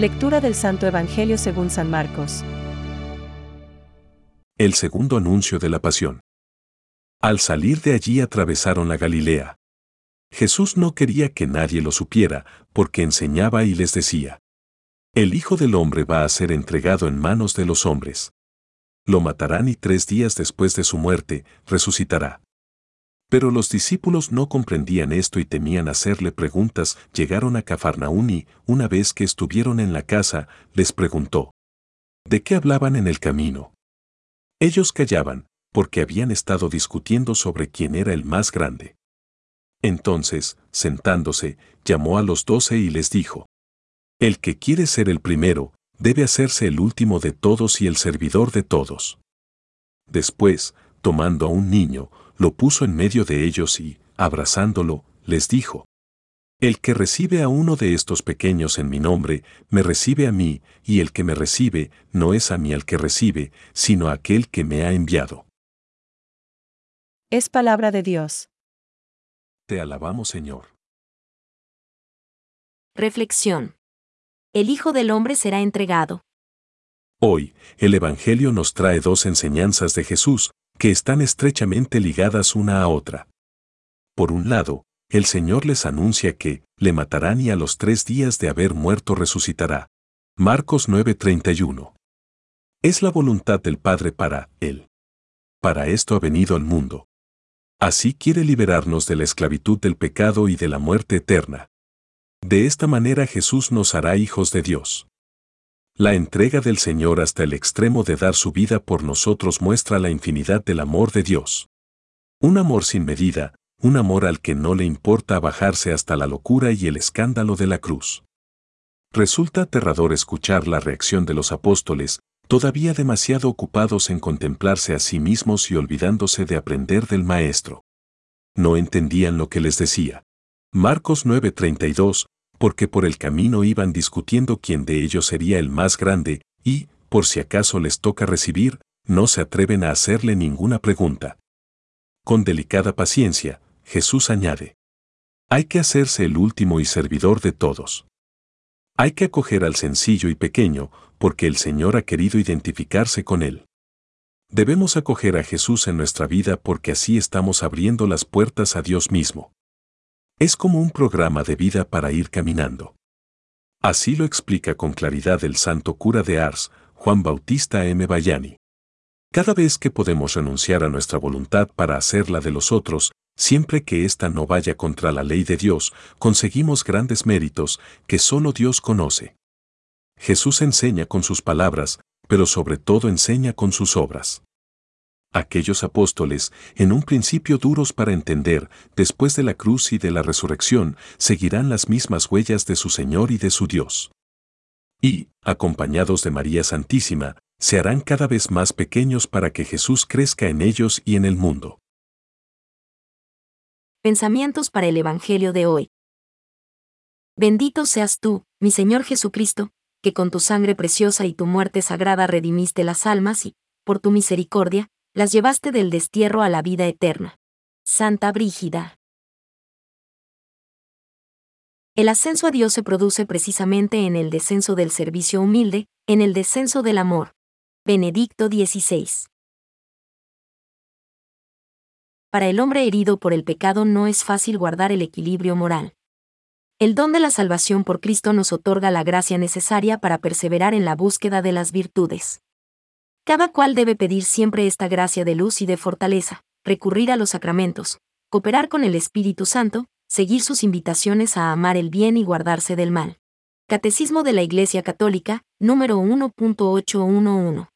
Lectura del Santo Evangelio según San Marcos. El segundo anuncio de la pasión. Al salir de allí atravesaron la Galilea. Jesús no quería que nadie lo supiera, porque enseñaba y les decía, El Hijo del Hombre va a ser entregado en manos de los hombres. Lo matarán y tres días después de su muerte, resucitará. Pero los discípulos no comprendían esto y temían hacerle preguntas. Llegaron a Cafarnaún y, una vez que estuvieron en la casa, les preguntó, ¿De qué hablaban en el camino? Ellos callaban, porque habían estado discutiendo sobre quién era el más grande. Entonces, sentándose, llamó a los doce y les dijo, El que quiere ser el primero, debe hacerse el último de todos y el servidor de todos. Después, tomando a un niño, lo puso en medio de ellos y, abrazándolo, les dijo, El que recibe a uno de estos pequeños en mi nombre, me recibe a mí, y el que me recibe, no es a mí al que recibe, sino a aquel que me ha enviado. Es palabra de Dios. Te alabamos, Señor. Reflexión. El Hijo del Hombre será entregado. Hoy, el Evangelio nos trae dos enseñanzas de Jesús, que están estrechamente ligadas una a otra. Por un lado, el Señor les anuncia que le matarán y a los tres días de haber muerto resucitará. Marcos 9:31. Es la voluntad del Padre para Él. Para esto ha venido al mundo. Así quiere liberarnos de la esclavitud del pecado y de la muerte eterna. De esta manera Jesús nos hará hijos de Dios. La entrega del Señor hasta el extremo de dar su vida por nosotros muestra la infinidad del amor de Dios. Un amor sin medida, un amor al que no le importa bajarse hasta la locura y el escándalo de la cruz. Resulta aterrador escuchar la reacción de los apóstoles, todavía demasiado ocupados en contemplarse a sí mismos y olvidándose de aprender del Maestro. No entendían lo que les decía. Marcos 9:32, porque por el camino iban discutiendo quién de ellos sería el más grande, y, por si acaso les toca recibir, no se atreven a hacerle ninguna pregunta. Con delicada paciencia, Jesús añade, hay que hacerse el último y servidor de todos. Hay que acoger al sencillo y pequeño, porque el Señor ha querido identificarse con él. Debemos acoger a Jesús en nuestra vida porque así estamos abriendo las puertas a Dios mismo. Es como un programa de vida para ir caminando. Así lo explica con claridad el santo cura de Ars, Juan Bautista M. Bayani. Cada vez que podemos renunciar a nuestra voluntad para hacer la de los otros, siempre que ésta no vaya contra la ley de Dios, conseguimos grandes méritos que solo Dios conoce. Jesús enseña con sus palabras, pero sobre todo enseña con sus obras. Aquellos apóstoles, en un principio duros para entender, después de la cruz y de la resurrección, seguirán las mismas huellas de su Señor y de su Dios. Y, acompañados de María Santísima, se harán cada vez más pequeños para que Jesús crezca en ellos y en el mundo. Pensamientos para el Evangelio de hoy. Bendito seas tú, mi Señor Jesucristo, que con tu sangre preciosa y tu muerte sagrada redimiste las almas y, por tu misericordia, las llevaste del destierro a la vida eterna. Santa Brígida. El ascenso a Dios se produce precisamente en el descenso del servicio humilde, en el descenso del amor. Benedicto XVI. Para el hombre herido por el pecado no es fácil guardar el equilibrio moral. El don de la salvación por Cristo nos otorga la gracia necesaria para perseverar en la búsqueda de las virtudes. Cada cual debe pedir siempre esta gracia de luz y de fortaleza, recurrir a los sacramentos, cooperar con el Espíritu Santo, seguir sus invitaciones a amar el bien y guardarse del mal. Catecismo de la Iglesia Católica, número 1.811.